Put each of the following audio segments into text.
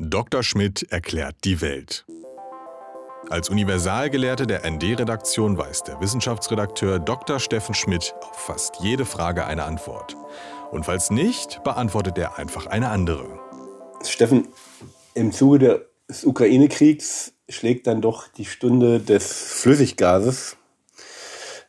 Dr. Schmidt erklärt die Welt. Als Universalgelehrte der ND-Redaktion weiß der Wissenschaftsredakteur Dr. Steffen Schmidt auf fast jede Frage eine Antwort. Und falls nicht, beantwortet er einfach eine andere. Steffen, im Zuge des Ukraine-Kriegs schlägt dann doch die Stunde des Flüssiggases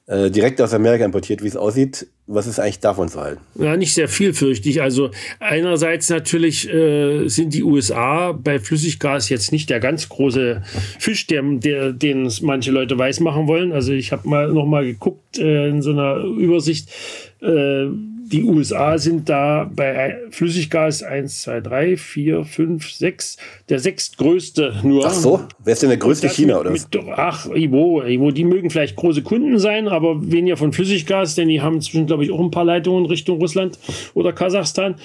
äh, direkt aus Amerika importiert, wie es aussieht. Was ist eigentlich davon zu halten? Ja, nicht sehr viel, fürchte ich. Also einerseits natürlich äh, sind die USA bei Flüssiggas jetzt nicht der ganz große Fisch, der, der, den manche Leute weiß machen wollen. Also ich habe mal noch mal geguckt äh, in so einer Übersicht. Äh, die USA sind da bei Flüssiggas 1, 2, 3, 4, 5, 6, der sechstgrößte nur. Ach so, wer ist denn der größte China oder? Mit, ach, Ivo, Ivo, die mögen vielleicht große Kunden sein, aber weniger von Flüssiggas, denn die haben inzwischen, glaube ich, auch ein paar Leitungen Richtung Russland oder Kasachstan.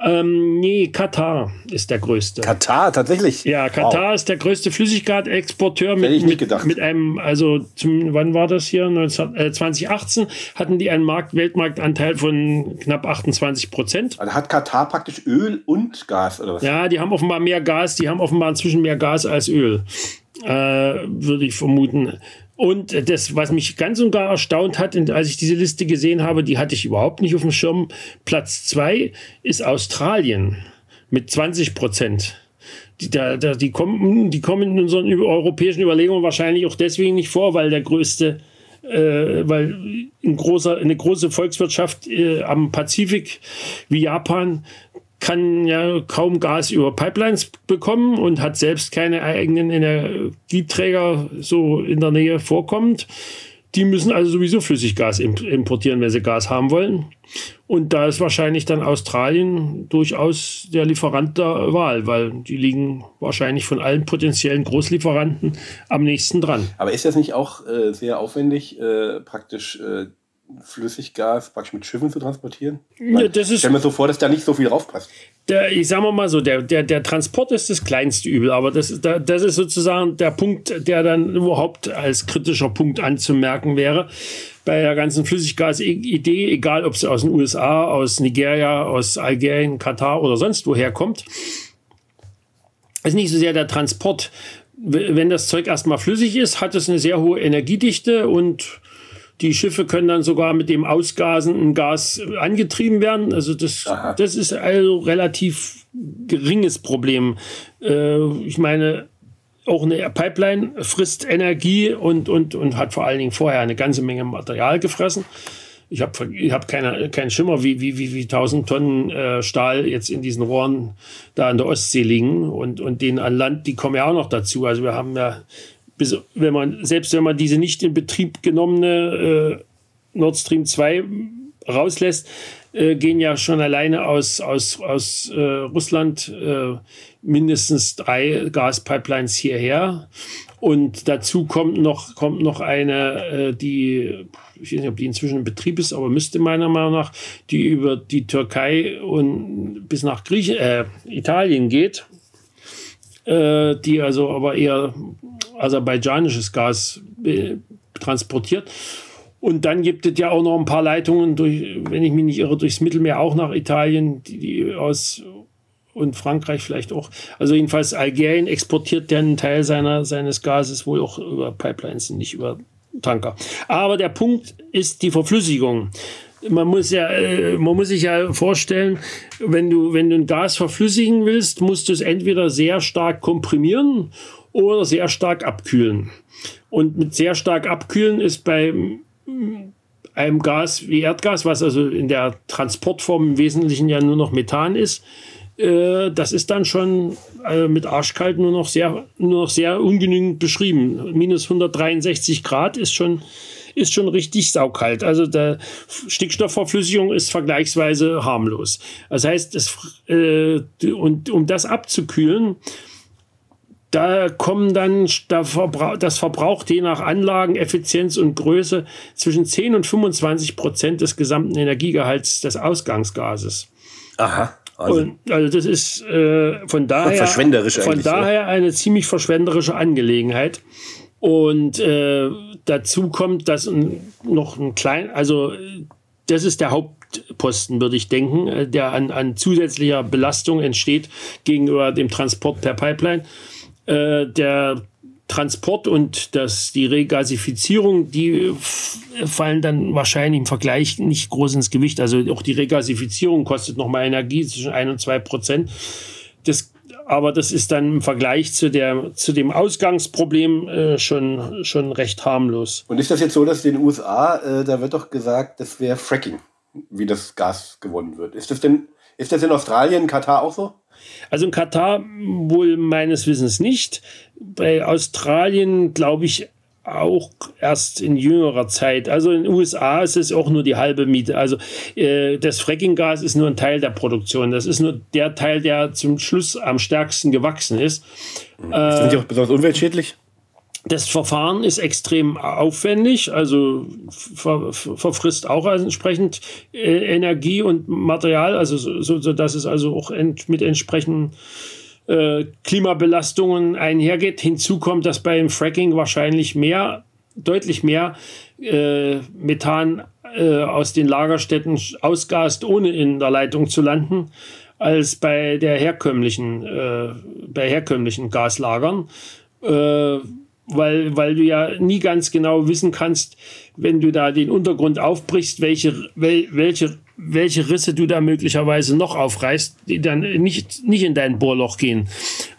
Ähm, nee, Katar ist der größte. Katar, tatsächlich? Ja, Katar wow. ist der größte Flüssiggasexporteur mit, mit, mit, einem, also zum, wann war das hier? 19, äh, 2018 hatten die einen Markt, Weltmarktanteil von knapp 28 Prozent. Also hat Katar praktisch Öl und Gas, oder was? Ja, die haben offenbar mehr Gas, die haben offenbar inzwischen mehr Gas als Öl. Äh, würde ich vermuten. Und das, was mich ganz und gar erstaunt hat, als ich diese Liste gesehen habe, die hatte ich überhaupt nicht auf dem Schirm. Platz zwei ist Australien mit 20 Prozent. Die, da, da, die, kommen, die kommen in unseren europäischen Überlegungen wahrscheinlich auch deswegen nicht vor, weil der größte, äh, weil ein großer, eine große Volkswirtschaft äh, am Pazifik wie Japan kann ja kaum Gas über Pipelines bekommen und hat selbst keine eigenen Energieträger so in der Nähe vorkommend. Die müssen also sowieso Flüssiggas importieren, wenn sie Gas haben wollen. Und da ist wahrscheinlich dann Australien durchaus der Lieferant der Wahl, weil die liegen wahrscheinlich von allen potenziellen Großlieferanten am nächsten dran. Aber ist das nicht auch äh, sehr aufwendig, äh, praktisch äh, Flüssiggas praktisch mit Schiffen zu transportieren? Ja, das ist, stell mir so vor, dass da nicht so viel raufpasst. Der, ich sage mal so, der, der, der Transport ist das kleinste Übel, aber das, das ist sozusagen der Punkt, der dann überhaupt als kritischer Punkt anzumerken wäre. Bei der ganzen Flüssiggas-Idee, egal ob sie aus den USA, aus Nigeria, aus Algerien, Katar oder sonst woher kommt, ist nicht so sehr der Transport. Wenn das Zeug erstmal flüssig ist, hat es eine sehr hohe Energiedichte und die Schiffe können dann sogar mit dem ausgasenden Gas angetrieben werden. Also das, das ist also relativ geringes Problem. Äh, ich meine, auch eine Pipeline frisst Energie und, und, und hat vor allen Dingen vorher eine ganze Menge Material gefressen. Ich habe ich hab keine, keinen Schimmer, wie, wie, wie, wie 1000 Tonnen äh, Stahl jetzt in diesen Rohren da an der Ostsee liegen und, und den an Land, die kommen ja auch noch dazu. Also wir haben ja wenn man, selbst wenn man diese nicht in Betrieb genommene äh, Nord Stream 2 rauslässt, äh, gehen ja schon alleine aus, aus, aus äh, Russland äh, mindestens drei Gaspipelines hierher. Und dazu kommt noch, kommt noch eine, äh, die, ich weiß nicht, ob die inzwischen in Betrieb ist, aber müsste meiner Meinung nach, die über die Türkei und bis nach Griechen, äh, Italien geht, äh, die also aber eher aserbaidschanisches Gas äh, transportiert. Und dann gibt es ja auch noch ein paar Leitungen, durch, wenn ich mich nicht irre, durchs Mittelmeer auch nach Italien, die, die aus und Frankreich vielleicht auch. Also jedenfalls Algerien exportiert ja einen Teil seiner, seines Gases wohl auch über Pipelines, nicht über Tanker. Aber der Punkt ist die Verflüssigung. Man muss ja, äh, man muss sich ja vorstellen, wenn du, wenn du ein Gas verflüssigen willst, musst du es entweder sehr stark komprimieren oder sehr stark abkühlen. Und mit sehr stark abkühlen ist bei einem Gas wie Erdgas, was also in der Transportform im Wesentlichen ja nur noch Methan ist, äh, das ist dann schon äh, mit Arschkalt nur noch sehr, nur noch sehr ungenügend beschrieben. Minus 163 Grad ist schon, ist schon richtig saukalt. Also der Stickstoffverflüssigung ist vergleichsweise harmlos. Das heißt, das, äh, und um das abzukühlen, da kommen dann, das verbraucht je nach Anlageneffizienz und Größe zwischen 10 und 25 Prozent des gesamten Energiegehalts des Ausgangsgases. Aha. Also, und, also das ist äh, von daher, von daher eine ziemlich verschwenderische Angelegenheit. Und äh, dazu kommt, dass noch ein klein, also das ist der Haupt, Hauptposten, würde ich denken, äh, der an, an zusätzlicher Belastung entsteht gegenüber dem Transport per Pipeline. Äh, der Transport und das, die Regasifizierung, die fallen dann wahrscheinlich im Vergleich nicht groß ins Gewicht. Also auch die Regasifizierung kostet nochmal Energie zwischen 1 und 2 Prozent. Das, aber das ist dann im Vergleich zu, der, zu dem Ausgangsproblem äh, schon, schon recht harmlos. Und ist das jetzt so, dass in den USA, äh, da wird doch gesagt, das wäre Fracking, wie das Gas gewonnen wird. Ist das denn, ist das in Australien, Katar auch so? Also in Katar wohl meines Wissens nicht. Bei Australien glaube ich auch erst in jüngerer Zeit. Also in den USA ist es auch nur die halbe Miete. Also äh, das Frackinggas ist nur ein Teil der Produktion. Das ist nur der Teil, der zum Schluss am stärksten gewachsen ist. Sind die auch besonders umweltschädlich? Das Verfahren ist extrem aufwendig, also ver, verfrisst auch entsprechend äh, Energie und Material, also so, so dass es also auch ent, mit entsprechenden äh, Klimabelastungen einhergeht. Hinzu kommt, dass beim Fracking wahrscheinlich mehr, deutlich mehr äh, Methan äh, aus den Lagerstätten ausgast, ohne in der Leitung zu landen, als bei der herkömmlichen, äh, bei herkömmlichen Gaslagern äh, weil, weil du ja nie ganz genau wissen kannst, wenn du da den Untergrund aufbrichst, welche, wel, welche, welche Risse du da möglicherweise noch aufreißt, die dann nicht, nicht in dein Bohrloch gehen.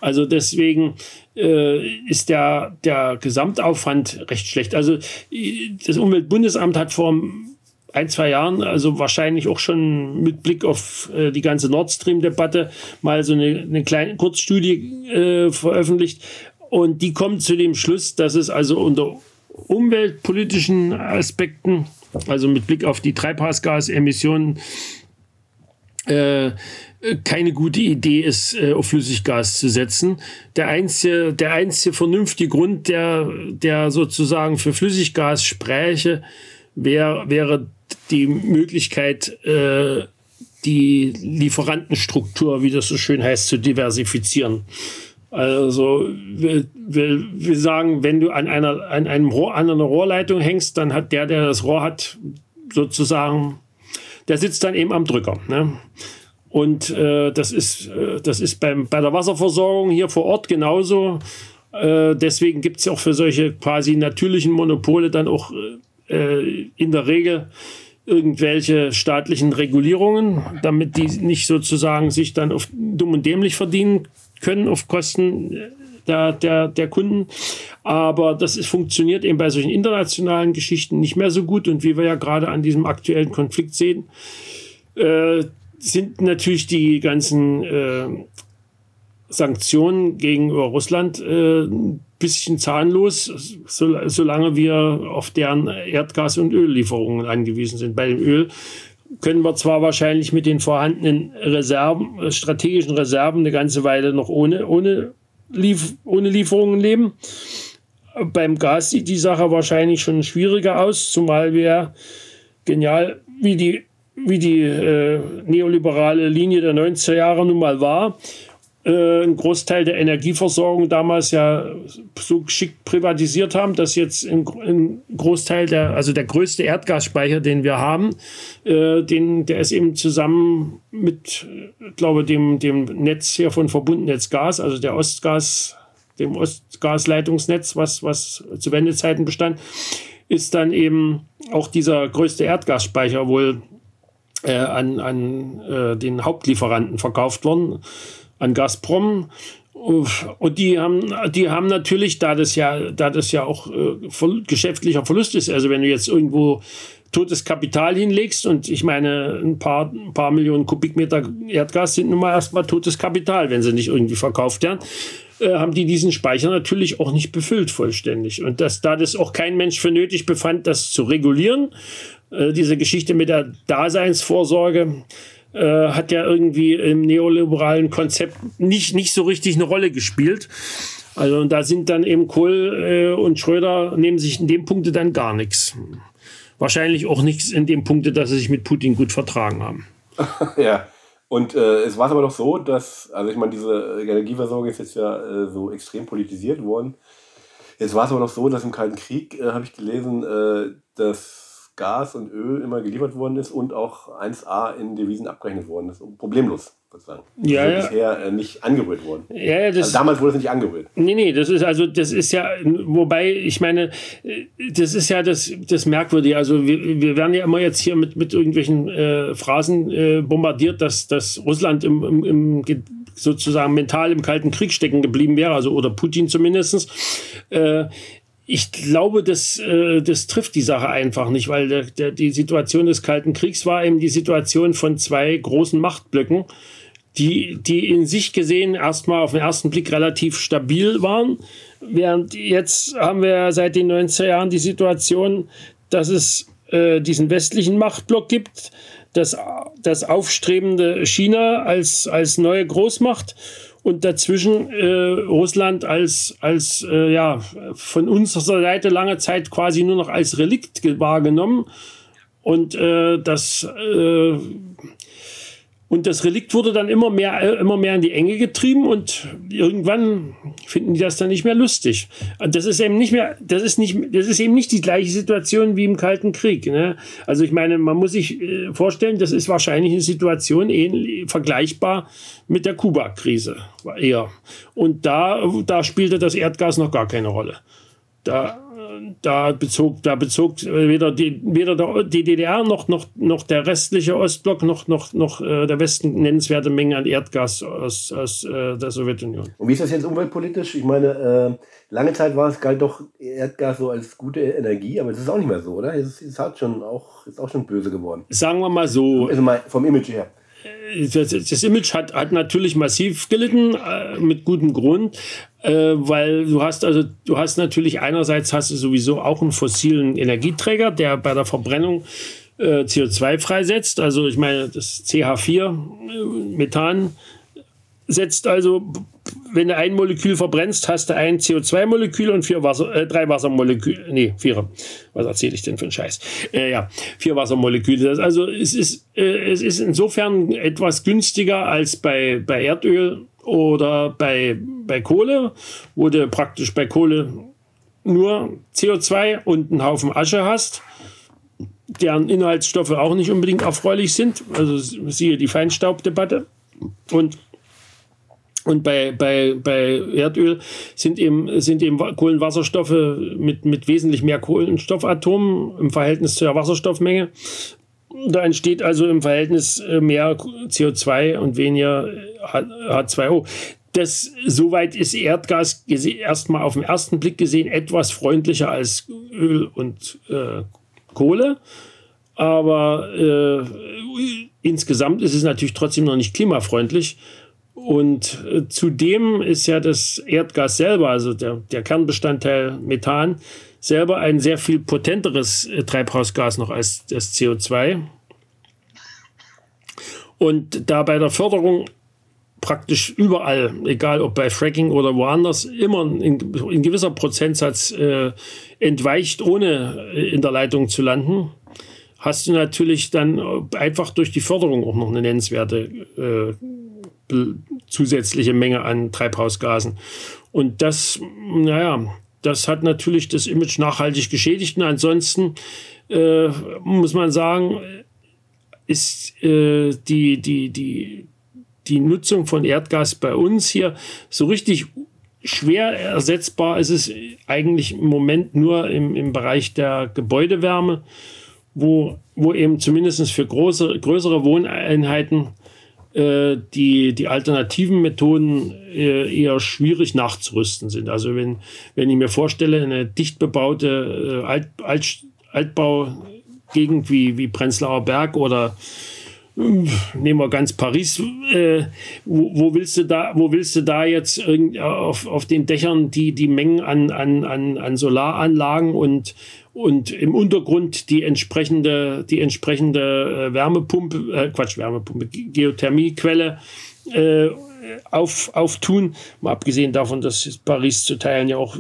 Also deswegen äh, ist der, der Gesamtaufwand recht schlecht. Also das Umweltbundesamt hat vor ein, zwei Jahren, also wahrscheinlich auch schon mit Blick auf äh, die ganze Nord Stream-Debatte, mal so eine, eine kleine Kurzstudie äh, veröffentlicht, und die kommt zu dem Schluss, dass es also unter umweltpolitischen Aspekten, also mit Blick auf die Treibhausgasemissionen, äh, keine gute Idee ist, äh, auf Flüssiggas zu setzen. Der einzige, der einzige vernünftige Grund, der, der sozusagen für Flüssiggas spräche, wär, wäre die Möglichkeit, äh, die Lieferantenstruktur, wie das so schön heißt, zu diversifizieren. Also wir, wir, wir sagen, wenn du an einer, an einem Rohr, an einer Rohrleitung hängst, dann hat der, der das Rohr hat, sozusagen, der sitzt dann eben am Drücker. Ne? Und äh, das ist, äh, das ist beim, bei der Wasserversorgung hier vor Ort genauso. Äh, deswegen gibt es auch für solche quasi natürlichen Monopole dann auch äh, in der Regel irgendwelche staatlichen Regulierungen, damit die nicht sozusagen sich dann auf dumm und dämlich verdienen können auf Kosten der, der, der Kunden. Aber das ist, funktioniert eben bei solchen internationalen Geschichten nicht mehr so gut. Und wie wir ja gerade an diesem aktuellen Konflikt sehen, äh, sind natürlich die ganzen äh, Sanktionen gegenüber Russland äh, ein bisschen zahnlos, so, solange wir auf deren Erdgas- und Öllieferungen angewiesen sind. Bei dem Öl können wir zwar wahrscheinlich mit den vorhandenen Reserven, äh, strategischen Reserven eine ganze Weile noch ohne, ohne, Lief ohne Lieferungen leben. Beim Gas sieht die Sache wahrscheinlich schon schwieriger aus, zumal wir genial, wie die, wie die äh, neoliberale Linie der 90er Jahre nun mal war, äh, einen Großteil der Energieversorgung damals ja so geschickt privatisiert haben, dass jetzt ein, Großteil der, also der größte Erdgasspeicher, den wir haben, äh, den, der ist eben zusammen mit, glaube dem, dem Netz hier von Verbundnetz Gas, also der Ostgas, dem Ostgasleitungsnetz, was, was zu Wendezeiten bestand, ist dann eben auch dieser größte Erdgasspeicher wohl äh, an, an äh, den Hauptlieferanten verkauft worden an Gazprom. Und die haben, die haben natürlich, da das ja, da das ja auch äh, geschäftlicher Verlust ist, also wenn du jetzt irgendwo totes Kapital hinlegst und ich meine, ein paar, ein paar Millionen Kubikmeter Erdgas sind nun mal erstmal totes Kapital, wenn sie nicht irgendwie verkauft werden, äh, haben die diesen Speicher natürlich auch nicht befüllt vollständig. Und dass da das auch kein Mensch für nötig befand, das zu regulieren, äh, diese Geschichte mit der Daseinsvorsorge, äh, hat ja irgendwie im neoliberalen Konzept nicht, nicht so richtig eine Rolle gespielt. Also da sind dann eben Kohl äh, und Schröder nehmen sich in dem Punkte dann gar nichts. Wahrscheinlich auch nichts in dem Punkte, dass sie sich mit Putin gut vertragen haben. ja. Und äh, es war aber doch so, dass, also ich meine, diese Energieversorgung ist jetzt ja äh, so extrem politisiert worden. Jetzt war es aber noch so, dass im Kalten Krieg, äh, habe ich gelesen, äh, dass Gas und Öl immer geliefert worden ist und auch 1A in Devisen abgerechnet worden ist. Problemlos sozusagen. Ja, ist ja. bisher äh, nicht angerührt worden. Ja, ja, das, Also damals wurde es nicht angerührt. Nee, nee, das ist also, das ist ja, wobei, ich meine, äh, das ist ja das, das Merkwürdige. Also wir, wir werden ja immer jetzt hier mit, mit irgendwelchen äh, Phrasen äh, bombardiert, dass, dass Russland im, im, im ge- sozusagen mental im Kalten Krieg stecken geblieben wäre, also oder Putin zumindest. Äh, ich glaube, das, äh, das trifft die Sache einfach nicht, weil der, der, die Situation des Kalten Kriegs war eben die Situation von zwei großen Machtblöcken, die, die in sich gesehen erstmal auf den ersten Blick relativ stabil waren. Während jetzt haben wir seit den 90er Jahren die Situation, dass es äh, diesen westlichen Machtblock gibt, das, das aufstrebende China als, als neue Großmacht und dazwischen äh, Russland als, als äh, ja, von unserer Seite lange Zeit quasi nur noch als Relikt ge- wahrgenommen. Und äh, das äh, und das Relikt wurde dann immer mehr, äh, immer mehr in die Enge getrieben und irgendwann finden die das dann nicht mehr lustig. Das ist eben nicht mehr, das ist nicht, das ist eben nicht die gleiche Situation wie im Kalten Krieg. Ne? Also ich meine, man muss sich äh, vorstellen, das ist wahrscheinlich eine Situation ähnlich, vergleichbar mit der Kuba-Krise eher. Und da, da spielte das Erdgas noch gar keine Rolle. Da, da bezog, da bezog weder die, weder der, die DDR noch, noch, noch der restliche Ostblock noch, noch, noch äh, der Westen nennenswerte Mengen an Erdgas aus, aus äh, der Sowjetunion. Und wie ist das jetzt umweltpolitisch? Ich meine, äh, lange Zeit war es galt doch Erdgas so als gute Energie, aber das ist auch nicht mehr so, oder? Es ist, es hat schon auch, ist auch schon böse geworden. Sagen wir mal so, Also mal vom Image her. Das, das Image hat, hat natürlich massiv gelitten, äh, mit gutem Grund, äh, weil du hast also, du hast natürlich einerseits hast du sowieso auch einen fossilen Energieträger, der bei der Verbrennung äh, CO2 freisetzt. Also ich meine, das CH4, äh, Methan, setzt also, wenn du ein Molekül verbrennst, hast du ein CO2-Molekül und vier Wasser, äh, drei Wassermoleküle. Nee, vier. Was erzähle ich denn für einen Scheiß? Äh, ja, vier Wassermoleküle. Das, also es ist, äh, es ist insofern etwas günstiger als bei, bei Erdöl oder bei, bei Kohle, wo du praktisch bei Kohle nur CO2 und einen Haufen Asche hast deren Inhaltsstoffe auch nicht unbedingt erfreulich sind. Also siehe die Feinstaubdebatte. Und und bei, bei, bei Erdöl sind eben, sind eben Kohlenwasserstoffe mit, mit wesentlich mehr Kohlenstoffatomen im Verhältnis zur Wasserstoffmenge. Da entsteht also im Verhältnis äh, mehr CO2 und weniger H2O. Das, soweit ist Erdgas erstmal auf den ersten Blick gesehen etwas freundlicher als Öl und äh, Kohle. Aber äh, insgesamt ist es natürlich trotzdem noch nicht klimafreundlich. Und äh, zudem ist ja das Erdgas selber, also der, der Kernbestandteil Methan, selber ein sehr viel potenteres äh, Treibhausgas noch als das CO2. Und da bei der Förderung praktisch überall, egal ob bei Fracking oder woanders, immer in, in gewisser Prozentsatz äh, entweicht, ohne äh, in der Leitung zu landen, hast du natürlich dann einfach durch die Förderung auch noch eine nennenswerte äh, zusätzliche Menge an Treibhausgasen. Und das, naja, das hat natürlich das Image nachhaltig geschädigt. Und ansonsten äh, muss man sagen, ist äh, die, die, die, die Nutzung von Erdgas bei uns hier so richtig schwer ersetzbar ist es eigentlich im Moment nur im, im Bereich der Gebäudewärme, wo, wo eben zumindest für große, größere Wohneinheiten äh, die, die alternativen Methoden äh, eher schwierig nachzurüsten sind. Also wenn, wenn ich mir vorstelle, eine dicht bebaute äh, Alt, Alt, Altbaugegend wie, wie Prenzlauer Berg oder nehmen wir ganz Paris, äh, wo, wo, willst du da, wo willst du da jetzt auf, auf den Dächern die, die Mengen an, an, an, an Solaranlagen und, und im Untergrund die entsprechende, die entsprechende äh, Wärmepumpe, äh, Quatsch, Wärmepumpe, Geothermiequelle äh, auf, auftun. Mal abgesehen davon, dass Paris zu Teilen ja auch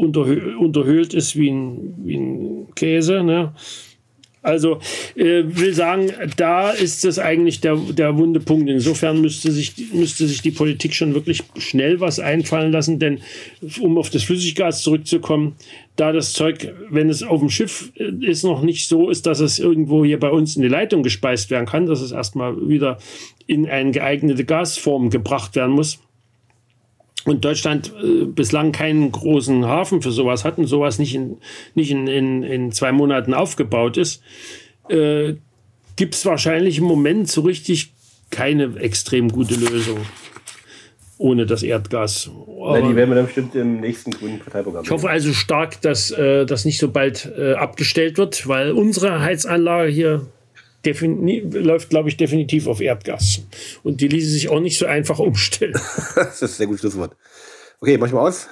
unterhö unterhöhlt ist wie ein, wie ein Käse. Ne? Also äh, will sagen, da ist es eigentlich der, der wunde Punkt. Insofern müsste sich, müsste sich die Politik schon wirklich schnell was einfallen lassen, denn um auf das Flüssiggas zurückzukommen, da das Zeug, wenn es auf dem Schiff äh, ist, noch nicht so ist, dass es irgendwo hier bei uns in die Leitung gespeist werden kann, dass es erstmal wieder in eine geeignete Gasform gebracht werden muss und Deutschland äh, bislang keinen großen Hafen für sowas hat und sowas nicht in, nicht in, in, in zwei Monaten aufgebaut ist, äh, gibt es wahrscheinlich im Moment so richtig keine extrem gute Lösung ohne das Erdgas. Aber die werden wir dann bestimmt im nächsten grünen Parteiprogramm. Ich hoffe also stark, dass äh, das nicht so bald äh, abgestellt wird, weil unsere Heizanlage hier läuft, glaube ich, definitiv auf Erdgas. Und die ließe sich auch nicht so einfach umstellen. das ist ein sehr gutes Schlusswort. Okay, mach ich mal aus.